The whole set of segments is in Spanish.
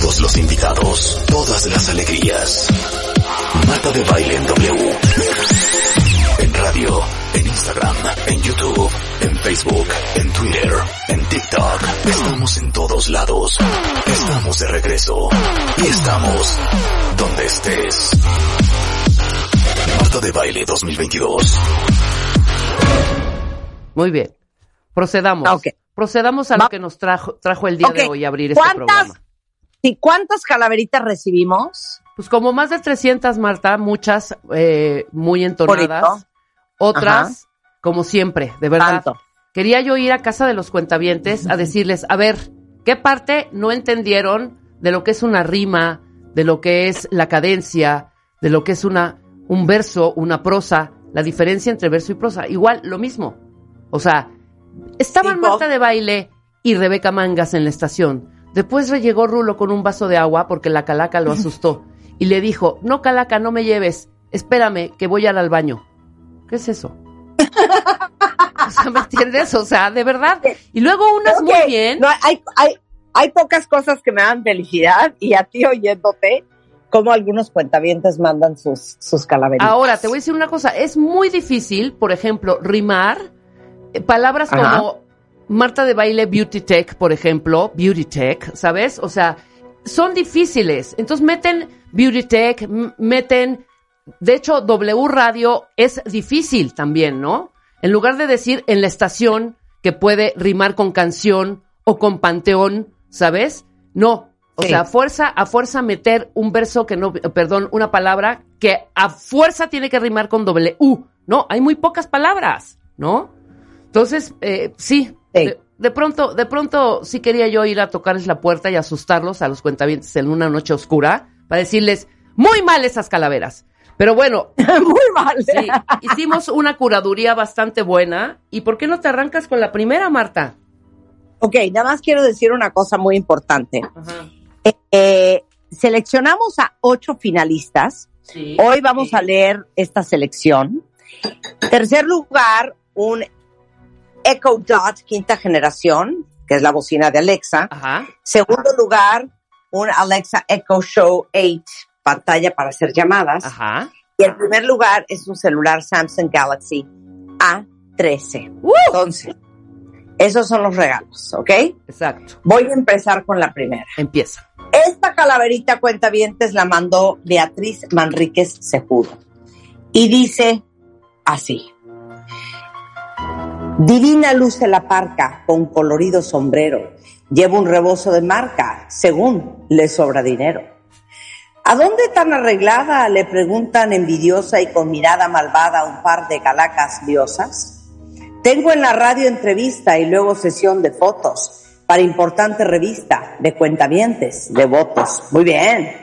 todos los invitados, todas las alegrías. Marta de Baile en W. En radio, en Instagram, en YouTube, en Facebook, en Twitter, en TikTok. Estamos en todos lados. Estamos de regreso. Y estamos donde estés. Marta de Baile 2022. Muy bien. Procedamos. Ok. Procedamos a lo que nos trajo, trajo el día de hoy abrir este ¿Cuántas, programa. Sí, ¿Cuántas calaveritas recibimos? Pues como más de 300, Marta, muchas eh, muy entonadas, Bonito. otras, como siempre, de verdad. Tanto. Quería yo ir a casa de los cuentavientes a decirles, a ver, ¿qué parte no entendieron de lo que es una rima, de lo que es la cadencia, de lo que es una, un verso, una prosa, la diferencia entre verso y prosa? Igual, lo mismo. O sea, estaban. Marta de baile y Rebeca Mangas en la estación. Después llegó Rulo con un vaso de agua porque la calaca lo asustó y le dijo, no calaca, no me lleves, espérame que voy al al baño. ¿Qué es eso? o sea, ¿me entiendes? O sea, de verdad. Y luego unas muy bien. No, hay, hay, hay pocas cosas que me dan felicidad y a ti oyéndote, como algunos cuentavientes mandan sus, sus calaveritas. Ahora, te voy a decir una cosa, es muy difícil, por ejemplo, rimar eh, palabras Ajá. como Marta de baile Beauty Tech, por ejemplo, Beauty Tech, ¿sabes? O sea, son difíciles. Entonces meten Beauty Tech, meten, de hecho, W Radio es difícil también, ¿no? En lugar de decir en la estación que puede rimar con canción o con panteón, ¿sabes? No. O Sí. sea, a fuerza, a fuerza meter un verso que no, perdón, una palabra que a fuerza tiene que rimar con doble U, ¿no? Hay muy pocas palabras, ¿no? Entonces, eh, sí, Sí. De, de pronto, de pronto sí quería yo ir a tocarles la puerta y asustarlos a los cuentavientes en una noche oscura para decirles, muy mal esas calaveras. Pero bueno, Muy mal. sí, hicimos una curaduría bastante buena. ¿Y por qué no te arrancas con la primera, Marta? Ok, nada más quiero decir una cosa muy importante. Ajá. Eh, seleccionamos a ocho finalistas. Sí, Hoy vamos sí. a leer esta selección. Tercer lugar, un Echo Dot quinta generación, que es la bocina de Alexa. Ajá. Segundo lugar, un Alexa Echo Show 8, pantalla para hacer llamadas. Ajá. Y el primer lugar es un celular Samsung Galaxy A13. Entonces, esos son los regalos, ¿ok? Exacto. Voy a empezar con la primera. Empieza. Esta calaverita cuenta la mandó Beatriz Manríquez Cejudo. Y dice así. Divina luce la parca con colorido sombrero. Lleva un rebozo de marca, según le sobra dinero. ¿A dónde tan arreglada? le preguntan envidiosa y con mirada malvada un par de galacas diosas. Tengo en la radio entrevista y luego sesión de fotos para importante revista de cuentavientes, de votos. Muy bien.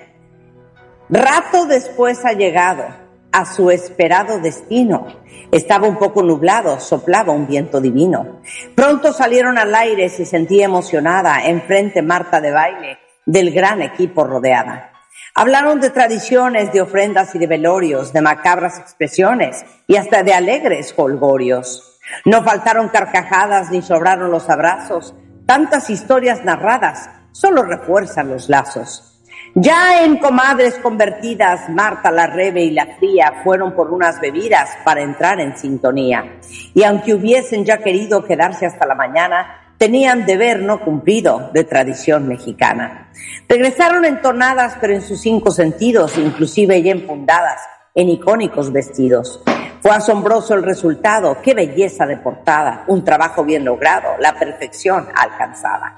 Rato después ha llegado a su esperado destino. Estaba un poco nublado, soplaba un viento divino. Pronto salieron al aire, se sentía emocionada, enfrente Marta de baile, del gran equipo rodeada. Hablaron de tradiciones, de ofrendas y de velorios, de macabras expresiones y hasta de alegres holgorios. No faltaron carcajadas ni sobraron los abrazos. Tantas historias narradas solo refuerzan los lazos. Ya en comadres convertidas, Marta la Rebe y la Fría fueron por unas bebidas para entrar en sintonía. Y aunque hubiesen ya querido quedarse hasta la mañana, tenían deber no cumplido de tradición mexicana. Regresaron entonadas, pero en sus cinco sentidos, inclusive ya enfundadas en icónicos vestidos. Fue asombroso el resultado, qué belleza de portada, un trabajo bien logrado, la perfección alcanzada.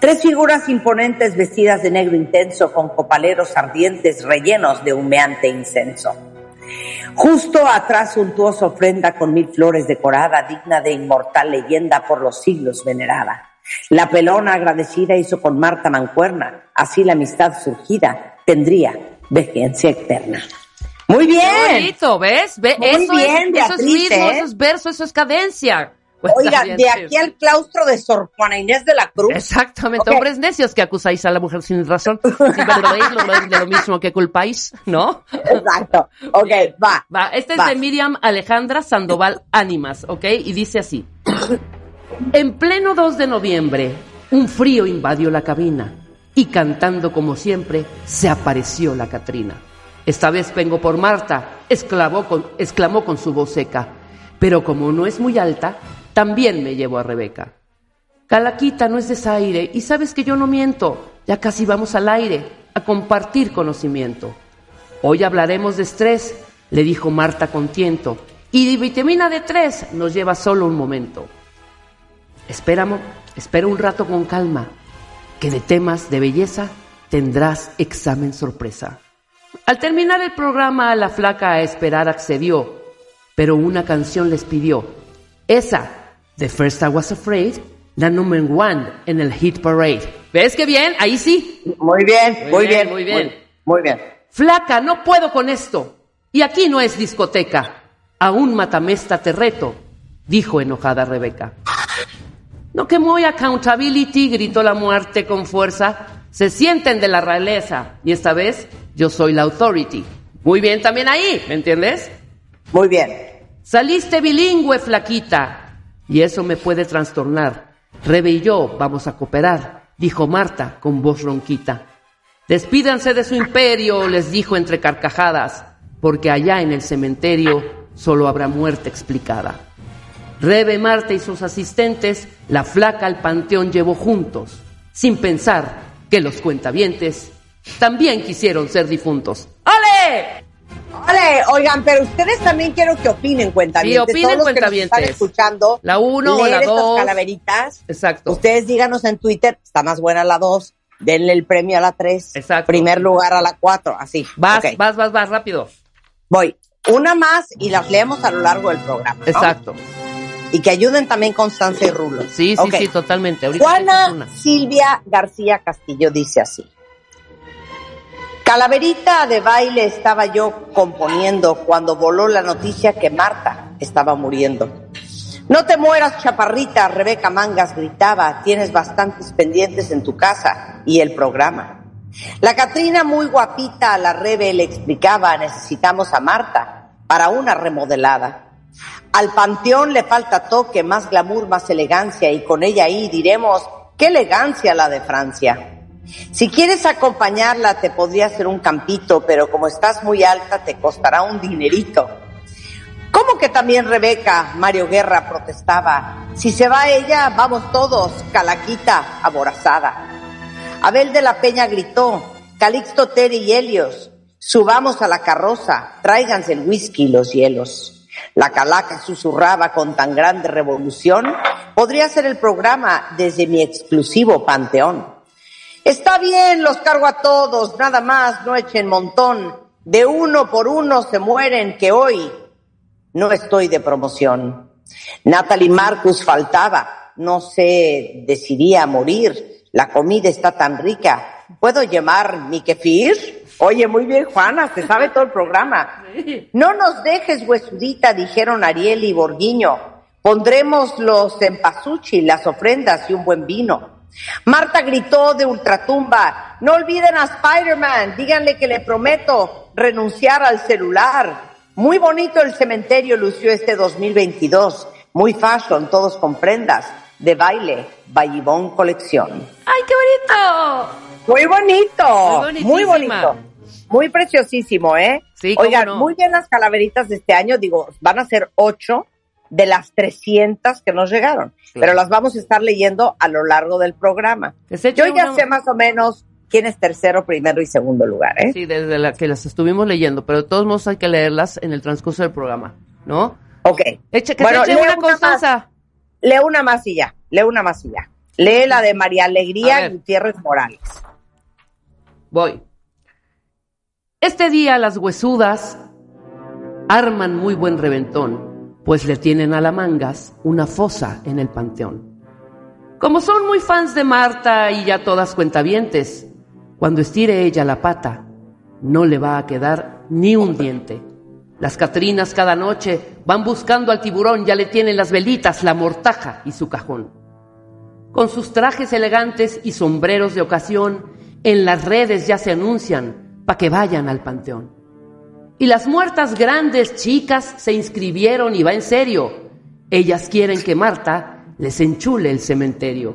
Tres figuras imponentes vestidas de negro intenso con copaleros ardientes rellenos de humeante incenso. Justo atrás suntuosa ofrenda con mil flores decorada, digna de inmortal leyenda por los siglos venerada. La pelona agradecida hizo con Marta mancuerna, así la amistad surgida tendría vigencia eterna. Muy bien. Qué bonito, ¿ves? ¿Ve? Muy eso, bien, es, eso es Beatriz, ritmo, ¿eh? eso es verso, eso es cadencia. Pues Oiga, de aquí al claustro de Sor Juana Inés de la Cruz. Exactamente, hombres necios que acusáis a la mujer sin razón. Si verdadéis lo de lo mismo que culpáis, ¿no? Exacto. Ok, va. Va, este es Va. de Miriam Alejandra Sandoval Ánimas, ¿ok? Y dice así. En pleno 2 de noviembre, un frío invadió la cabina y cantando como siempre, se apareció la Catrina. Esta vez vengo por Marta, exclamó con, exclamó con su voz seca. Pero como no es muy alta, también me llevo a Rebeca. Calaquita no es desaire y sabes que yo no miento. Ya casi vamos al aire a compartir conocimiento. Hoy hablaremos de estrés, le dijo Marta con tiento. Y de vitamina D3 nos lleva solo un momento. Espera un rato con calma, que de temas de belleza tendrás examen sorpresa. Al terminar el programa, la flaca a esperar accedió, pero una canción les pidió. Esa, The First I Was Afraid, la number one en el Hit Parade. ¿Ves qué bien? Ahí sí. Muy bien, Muy bien, bien, muy bien. Muy, muy bien. Flaca, no puedo con esto. Y aquí no es discoteca. Aún matamesta te reto, dijo enojada Rebeca. No que muy accountability, gritó la muerte con fuerza. Se sienten de la realeza. Y esta vez yo soy la authority. Muy bien también ahí, ¿me entiendes? Muy bien. Saliste bilingüe, flaquita. Y eso me puede trastornar. Rebe y yo vamos a cooperar, dijo Marta con voz ronquita. Despídanse de su imperio, les dijo entre carcajadas, porque allá en el cementerio solo habrá muerte explicada. Rebe, Marta y sus asistentes, la flaca al panteón llevó juntos, sin pensar que los cuentavientes también quisieron ser difuntos. ¡Ale! Oigan, pero ustedes también quiero que opinen, cuentavientes. Sí, opinen, Todos los que nos están escuchando. La uno o leer la estas dos. calaveritas. Exacto. Ustedes díganos en Twitter, está más buena la 2, denle el premio a la 3. Exacto. Primer lugar a la 4, así. Vas, Ok. vas, vas, vas, rápido. Voy. Una más y las leemos a lo largo del programa. ¿no? Exacto. Y que ayuden también Constanza y Rulo. Sí, sí, Ok. sí, totalmente. Ahorita Juana. Silvia García Castillo dice así. Calaverita de baile estaba yo componiendo cuando voló la noticia que Marta estaba muriendo. No te mueras, chaparrita, Rebeca Mangas gritaba, tienes bastantes pendientes en tu casa y el programa. La Catrina muy guapita a la Rebe le explicaba, necesitamos a Marta para una remodelada. Al panteón le falta toque, más glamour, más elegancia, y con ella ahí diremos, qué elegancia la de Francia. Si quieres acompañarla, te podría hacer un campito, pero como estás muy alta, te costará un dinerito. ¿Cómo que también Rebeca? Mario Guerra protestaba. Si se va ella, vamos todos, calaquita aborazada. Abel de la Peña gritó, Calixto, Tere y Helios, subamos a la carroza, tráiganse el whisky y los hielos. La calaca susurraba con tan grande revolución, podría ser el programa desde mi exclusivo panteón. Está bien, los cargo a todos, nada más, no echen montón. De uno por uno se mueren que hoy no estoy de promoción. Natalie Marcus faltaba, no se decidiría a morir. La comida está tan rica. ¿Puedo llamar mi kefir? Oye, muy bien, Juana, se sabe todo el programa. No nos dejes, huesudita, dijeron Ariel y Borguiño. Pondremos los empasuchi, las ofrendas y un buen vino. Marta gritó de ultratumba, no olviden a Spider-Man, díganle que le prometo renunciar al celular. Muy bonito el cementerio lució este 2022, muy fashion, todos con prendas, de baile, Vallibón Colección. ¡Ay, qué bonito! Muy bonito, Muy bonito, muy preciosísimo, ¿eh? Sí, Oigan, no. muy bien las calaveritas de este año, digo, van a ser ocho de las 300 que nos llegaron, pero las vamos a estar leyendo a lo largo del programa. Yo ya una- sé más o menos quién es tercero, primero y segundo lugar, ¿eh? Sí, desde la que las estuvimos leyendo, pero de todos modos hay que leerlas en el transcurso del programa, ¿no? Ok. Eche, que Bueno, se eche lee una una Constanza. Lee una más y ya, lee una más y ya. Lee la de María Alegría. Gutiérrez Morales. Voy. Este día las huesudas arman muy buen reventón, pues le tienen a la mangas una fosa en el panteón. Como son muy fans de Marta y ya todas cuentavientes, cuando estire ella la pata, no le va a quedar ni un diente. Las Catrinas cada noche van buscando al tiburón, ya le tienen las velitas, la mortaja y su cajón. Con sus trajes elegantes y sombreros de ocasión, en las redes ya se anuncian para que vayan al panteón. Y las muertas grandes, chicas, se inscribieron y va en serio. Ellas quieren que Marta les enchule el cementerio.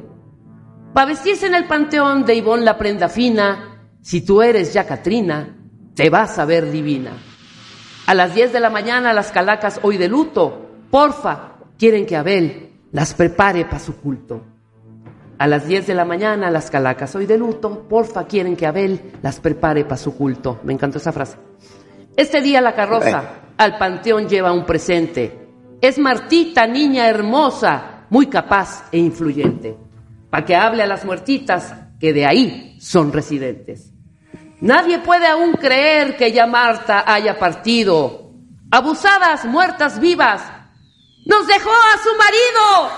Pa' vestirse en el panteón de Ivón la prenda fina, si tú eres ya Catrina, te vas a ver divina. A las 10 de la mañana las calacas hoy de luto, porfa, quieren que Abel las prepare para su culto. A las 10 de la mañana las calacas hoy de luto, porfa, quieren que Abel las prepare para su culto. Me encantó esa frase. Este día la carroza al panteón lleva un presente. Es Martita, niña hermosa, muy capaz e influyente, para que hable a las muertitas que de ahí son residentes. Nadie puede aún creer que ya Marta haya partido. Abusadas, muertas, vivas. ¡Nos dejó a su marido!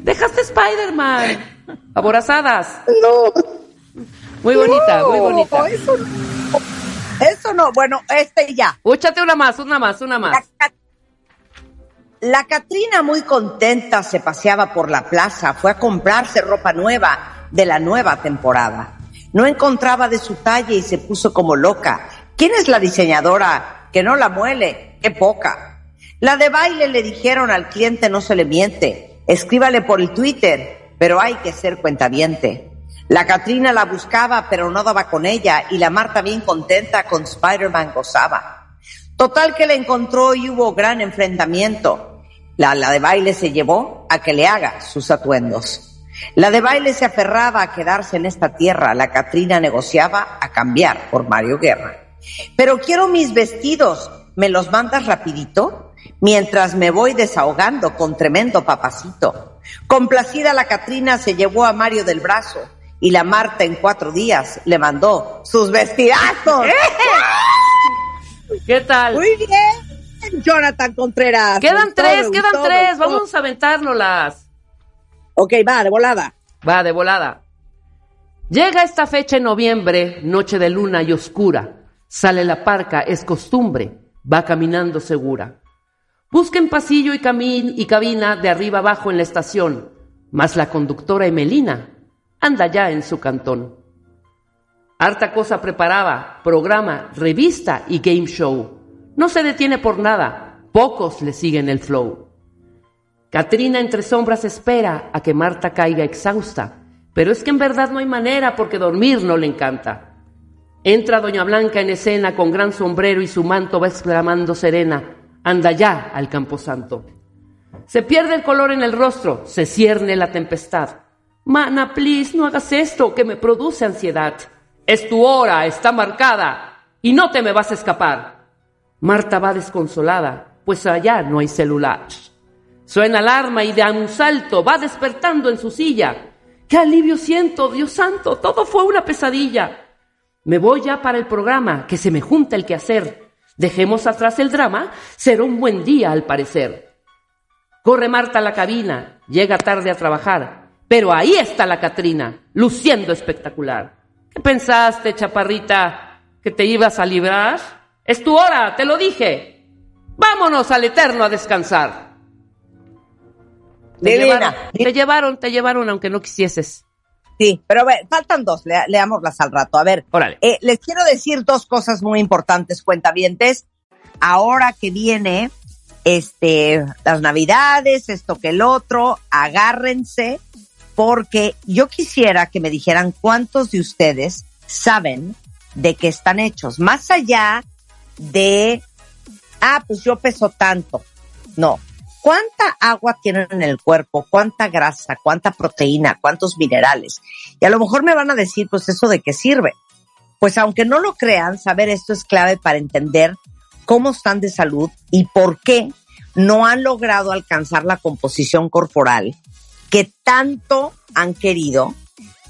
Dejaste Spider-Man. Aborazadas. No. Muy bonita, muy bonita. Eso no. Eso no. Bueno, este ya. Úchate una más, una más, una más. La Catrina muy contenta se paseaba por la plaza, fue a comprarse ropa nueva de la nueva temporada. No encontraba de su talla y se puso como loca. ¿Quién es la diseñadora? Que no la muele, qué poca. La de baile le dijeron al cliente no se le miente, escríbale por el Twitter, pero hay que ser cuentaviente. La Catrina la buscaba, pero no daba con ella, y la Marta bien contenta con Spider-Man gozaba. Total que la encontró y hubo gran enfrentamiento. La, de baile se llevó a que le haga sus atuendos. La de baile se aferraba a quedarse en esta tierra. La Catrina negociaba a cambiar por Mario Guerra. Pero quiero mis vestidos. ¿Me los mandas rapidito? Mientras me voy desahogando con tremendo papacito. Complacida la Catrina se llevó a Mario del brazo y la Marta en cuatro días le mandó sus vestidazos. ¿Qué tal? Muy bien. Jonathan Contreras. Quedan tres, quedan tres. Vamos a aventárnoslas. Ok, va, de volada. Va, de volada. Llega esta fecha en noviembre, noche de luna y oscura. Sale la parca, es costumbre, va caminando segura. Busquen pasillo y, y cabina de arriba abajo en la estación, mas la conductora Emelina anda ya en su cantón. Harta cosa preparaba, programa, revista y game show. No se detiene por nada, pocos le siguen el flow. Katrina entre sombras espera a que Marta caiga exhausta, pero es que en verdad no hay manera porque dormir no le encanta. Entra Doña Blanca en escena con gran sombrero y su manto va exclamando serena, anda ya al camposanto. Se pierde el color en el rostro, se cierne la tempestad. Mana, please, no hagas esto que me produce ansiedad. Es tu hora, está marcada, y no te me vas a escapar. Marta va desconsolada, pues allá no hay celular. Suena alarma y de un salto va despertando en su silla. ¡Qué alivio siento, Dios santo! Todo fue una pesadilla. Me voy ya para el programa, que se me junta el quehacer. Dejemos atrás el drama, será un buen día al parecer. Corre Marta a la cabina, llega tarde a trabajar, pero ahí está la Catrina, luciendo espectacular. ¿Qué pensaste, chaparrita, que te ibas a librar? Es tu hora, te lo dije. Vámonos al Eterno a descansar. Te llevaron, te llevaron, te llevaron, aunque no quisieses. Sí, pero ver, faltan dos, le, leámoslas al rato. A ver, eh, les quiero decir dos cosas muy importantes, cuentavientes. Ahora que viene este, las navidades, esto que el otro, agárrense, porque yo quisiera que me dijeran cuántos de ustedes saben de qué están hechos. Más allá de, ah, pues yo peso tanto. No. ¿Cuánta agua tienen en el cuerpo? ¿Cuánta grasa? ¿Cuánta proteína? ¿Cuántos minerales? Y a lo mejor me van a decir, pues eso de qué sirve. Pues aunque no lo crean, saber esto es clave para entender cómo están de salud y por qué no han logrado alcanzar la composición corporal que tanto han querido.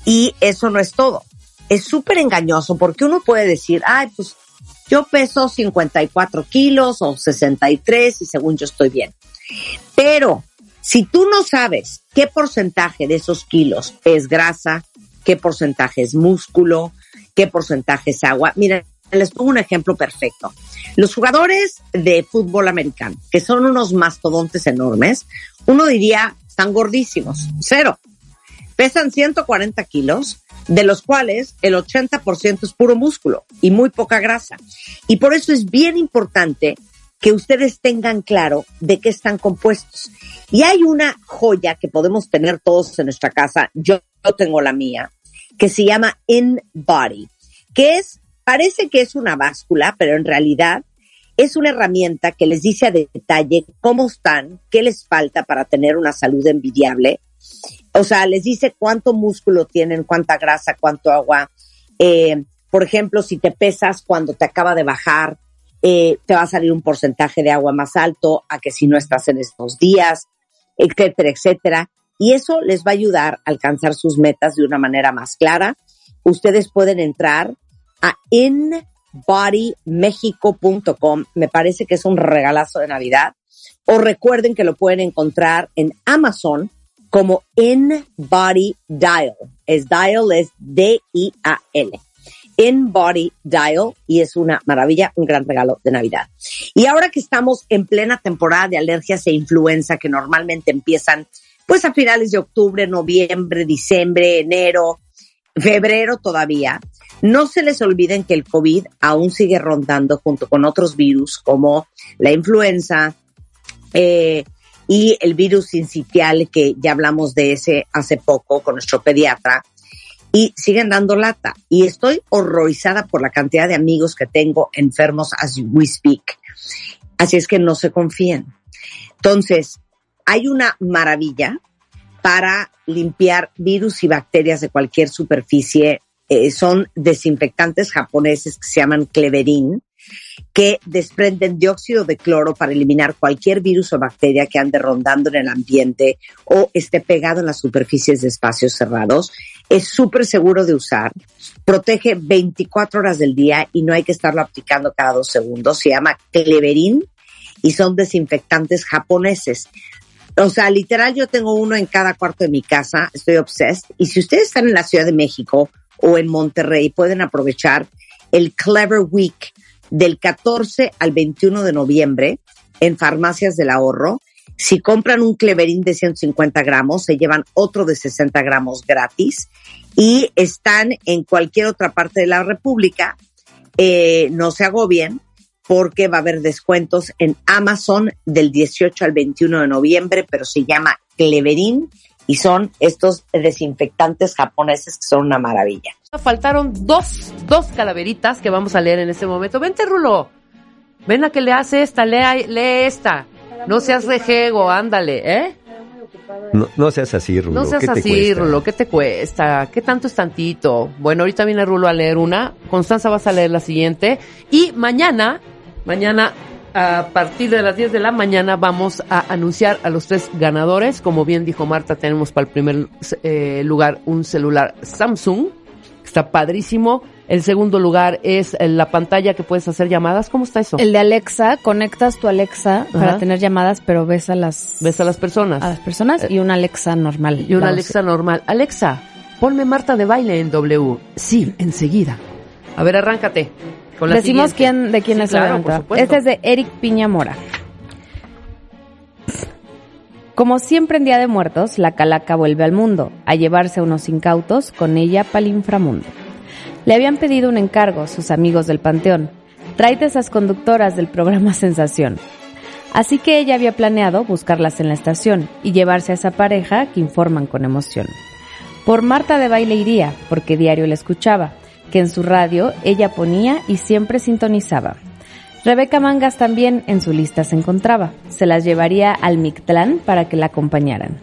Y eso no es todo. Es súper engañoso porque uno puede decir, ay, pues yo peso 54 kilos o 63 y según yo estoy bien. Pero Si tú no sabes qué porcentaje de esos kilos es grasa, qué porcentaje es músculo, qué porcentaje es agua, mira, les pongo un ejemplo perfecto. Los jugadores de fútbol americano, que son unos mastodontes enormes, uno diría, están gordísimos, cero. Pesan 140 kilos, de los cuales el 80% es puro músculo y muy poca grasa. Y por eso es bien importante que ustedes tengan claro de qué están compuestos. Y hay una joya que podemos tener todos en nuestra casa, yo tengo la mía, que se llama In Body, que es, parece que es una báscula, pero en realidad es una herramienta que les dice a detalle cómo están, qué les falta para tener una salud envidiable. O sea, les dice cuánto músculo tienen, cuánta grasa, cuánto agua. Eh, por ejemplo, si te pesas cuando te acaba de bajar, eh, te va a salir un porcentaje de agua más alto a que si no estás en estos días, etcétera, etcétera. Y eso les va a ayudar a alcanzar sus metas de una manera más clara. Ustedes pueden entrar a inbodymexico.com. Me parece que es un regalazo de Navidad. O recuerden que lo pueden encontrar en Amazon como InBody Dial. Es Dial, es D-I-A-L. InBody Dial y es una maravilla, un gran regalo de Navidad. Y ahora que estamos en plena temporada de alergias e influenza que normalmente empiezan pues a finales de octubre, noviembre, diciembre, enero, febrero todavía, no se les olviden que el COVID aún sigue rondando junto con otros virus como la influenza eh, y el virus incitial que ya hablamos de ese hace poco con nuestro pediatra y siguen dando lata. Y estoy horrorizada por la cantidad de amigos que tengo enfermos as we speak. Así es que no se confíen. Entonces, hay una maravilla para limpiar virus y bacterias de cualquier superficie. Eh, son desinfectantes japoneses que se llaman Cleverin, que desprenden dióxido de cloro para eliminar cualquier virus o bacteria que ande rondando en el ambiente o esté pegado en las superficies de espacios cerrados. Es súper seguro de usar, protege 24 horas del día y no hay que estarlo aplicando cada dos segundos. Se llama Cleverin y son desinfectantes japoneses. O sea, literal, yo tengo uno en cada cuarto de mi casa, estoy obsessed. Y si ustedes están en la Ciudad de México o en Monterrey, pueden aprovechar el Clever Week del 14 al 21 de noviembre en Farmacias del Ahorro. Si compran un Cleverín de 150 gramos, se llevan otro de 60 gramos gratis y están en cualquier otra parte de la República. Eh, no se agobien porque va a haber descuentos en Amazon del 18 al 21 de noviembre, pero se llama Cleverín y son estos desinfectantes japoneses que son una maravilla. Faltaron dos, dos calaveritas que vamos a leer en este momento. Vente, Rulo. Ven a que le hace esta, lee, lee esta. No seas rejego, ándale, ¿eh? No, seas así, Rulo. No seas así, Rulo. ¿Qué te cuesta? ¿Qué tanto es tantito? Bueno, ahorita viene Rulo a leer una. Constanza vas a leer la siguiente. Y mañana Mañana a partir de las 10 de la mañana vamos a anunciar a los tres ganadores. Como bien dijo Marta, tenemos para el primer eh, lugar un celular Samsung. Está padrísimo. El segundo lugar es la pantalla que puedes hacer llamadas. ¿Cómo está eso? El de Alexa, conectas tu Alexa para tener llamadas, pero ves a las... Ves a las personas. A las personas y una Alexa normal. Y una Alexa normal. Alexa, ponme Marta de baile en W. Sí, enseguida. A ver, arráncate. Decimos quién, de quién es la pregunta. Este es de Eric Piña Mora. Como siempre en Día de Muertos, la calaca vuelve al mundo, a llevarse a unos incautos con ella para el inframundo. Le habían pedido un encargo sus amigos del Panteón. Tráete esas conductoras del programa Sensación. Así que ella había planeado buscarlas en la estación y llevarse a esa pareja que informan con emoción. Por Marta de baile iría, porque diario la escuchaba, que en su radio ella ponía y siempre sintonizaba. Rebeca Mangas también en su lista se encontraba. Se las llevaría al Mictlán para que la acompañaran.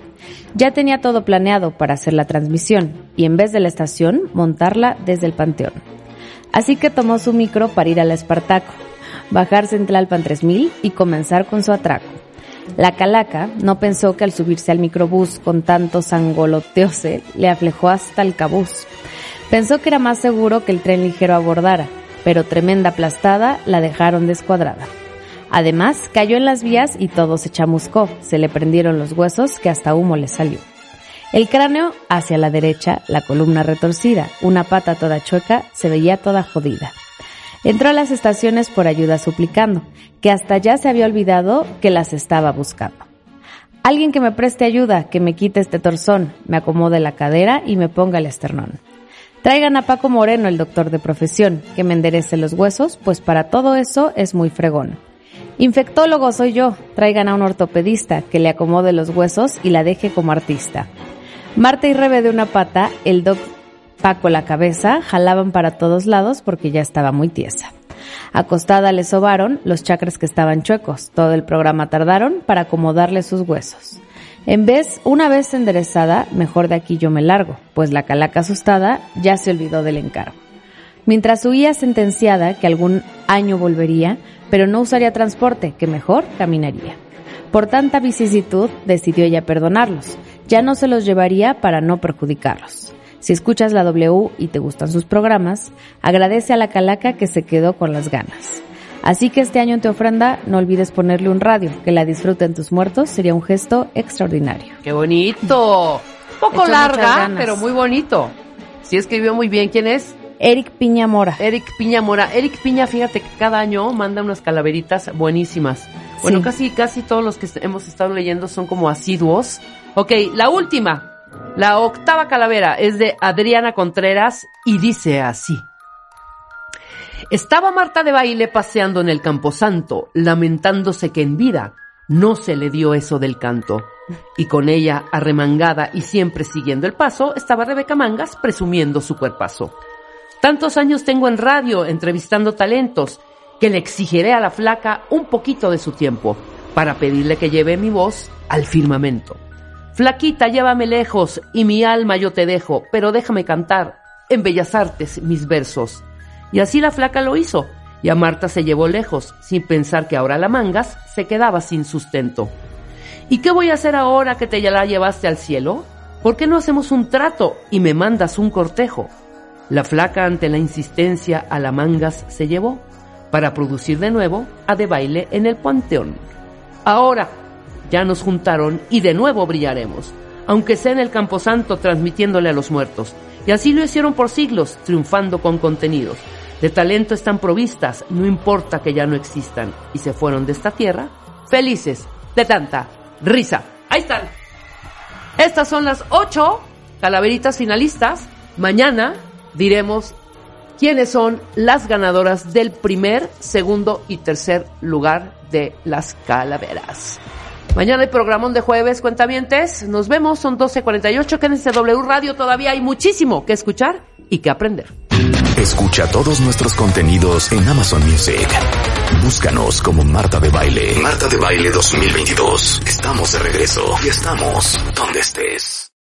Ya tenía todo planeado para hacer la transmisión y en vez de la estación montarla desde el Panteón. Así que tomó su micro para ir al Espartaco, bajarse en Tlalpan 3000 y comenzar con su atraco. La calaca no pensó que al subirse al microbús con tanto sangoloteose le aflejó hasta el cabús. Pensó que era más seguro que el tren ligero abordara, pero tremenda aplastada la dejaron descuadrada. Además, cayó en las vías y todo se chamuscó, se le prendieron los huesos que hasta humo le salió. El cráneo hacia la derecha, la columna retorcida, una pata toda chueca, se veía toda jodida. Entró a las estaciones por ayuda suplicando, que hasta ya se había olvidado que las estaba buscando. Alguien que me preste ayuda, que me quite este torzón, me acomode la cadera y me ponga el esternón. Traigan a Paco Moreno, el doctor de profesión, que me enderece los huesos, pues para todo eso es muy fregón. Infectólogo soy yo, traigan a un ortopedista que le acomode los huesos y la deje como artista. Marta y Rebe de una pata, el doc Paco la cabeza, jalaban para todos lados porque ya estaba muy tiesa. Acostada le sobaron los chakras que estaban chuecos. Todo el programa tardaron para acomodarle sus huesos. En vez, una vez enderezada, mejor de aquí yo me largo, pues la calaca asustada ya se olvidó del encargo. Mientras huía sentenciada que algún año volvería, pero no usaría transporte, que mejor caminaría. Por tanta vicisitud, decidió ella perdonarlos. Ya no se los llevaría para no perjudicarlos. Si escuchas la W y te gustan sus programas, agradece a la calaca que se quedó con las ganas. Así que este año en tu ofrenda no olvides ponerle un radio, que la disfruten tus muertos, sería un gesto extraordinario. ¡Qué bonito! Poco larga, pero muy bonito. Sí escribió muy bien. ¿Quién es? Eric Piña Mora. Eric Piña Mora. Eric Piña, fíjate que cada año manda unas calaveritas buenísimas. Bueno, casi, casi todos los que hemos estado leyendo son como asiduos. Ok, la última. La octava calavera es de Adriana Contreras y dice así. Estaba Marta de baile paseando en el camposanto, lamentándose que en vida no se le dio eso del canto. Y con ella, arremangada y siempre siguiendo el paso, estaba Rebeca Mangas presumiendo su cuerpazo. Tantos años tengo en radio entrevistando talentos que le exigiré a la flaca un poquito de su tiempo para pedirle que lleve mi voz al firmamento. Flaquita, llévame lejos y mi alma yo te dejo, pero déjame cantar en Bellas Artes mis versos. Y así la flaca lo hizo, y a Marta se llevó lejos, sin pensar que ahora la mangas se quedaba sin sustento. ¿Y qué voy a hacer ahora que te la llevaste al cielo? ¿Por qué no hacemos un trato y me mandas un cortejo? La flaca ante la insistencia a la mangas se llevó para producir de nuevo a de baile en el panteón. Ahora ya nos juntaron y de nuevo brillaremos, aunque sea en el camposanto transmitiéndole a los muertos. Y así lo hicieron por siglos, triunfando con contenidos. De talento están provistas, no importa que ya no existan, y se fueron de esta tierra felices de tanta risa. Ahí están. Estas son las ocho calaveritas finalistas. Mañana diremos quiénes son las ganadoras del primer, segundo y tercer lugar de las calaveras. Mañana hay programón de jueves, cuentavientes. Nos vemos, son 12.48. Quédense W Radio, todavía hay muchísimo que escuchar y que aprender. Escucha todos nuestros contenidos en Amazon Music. Búscanos como Marta de Baile. Marta de Baile 2022. Estamos de regreso y estamos donde estés.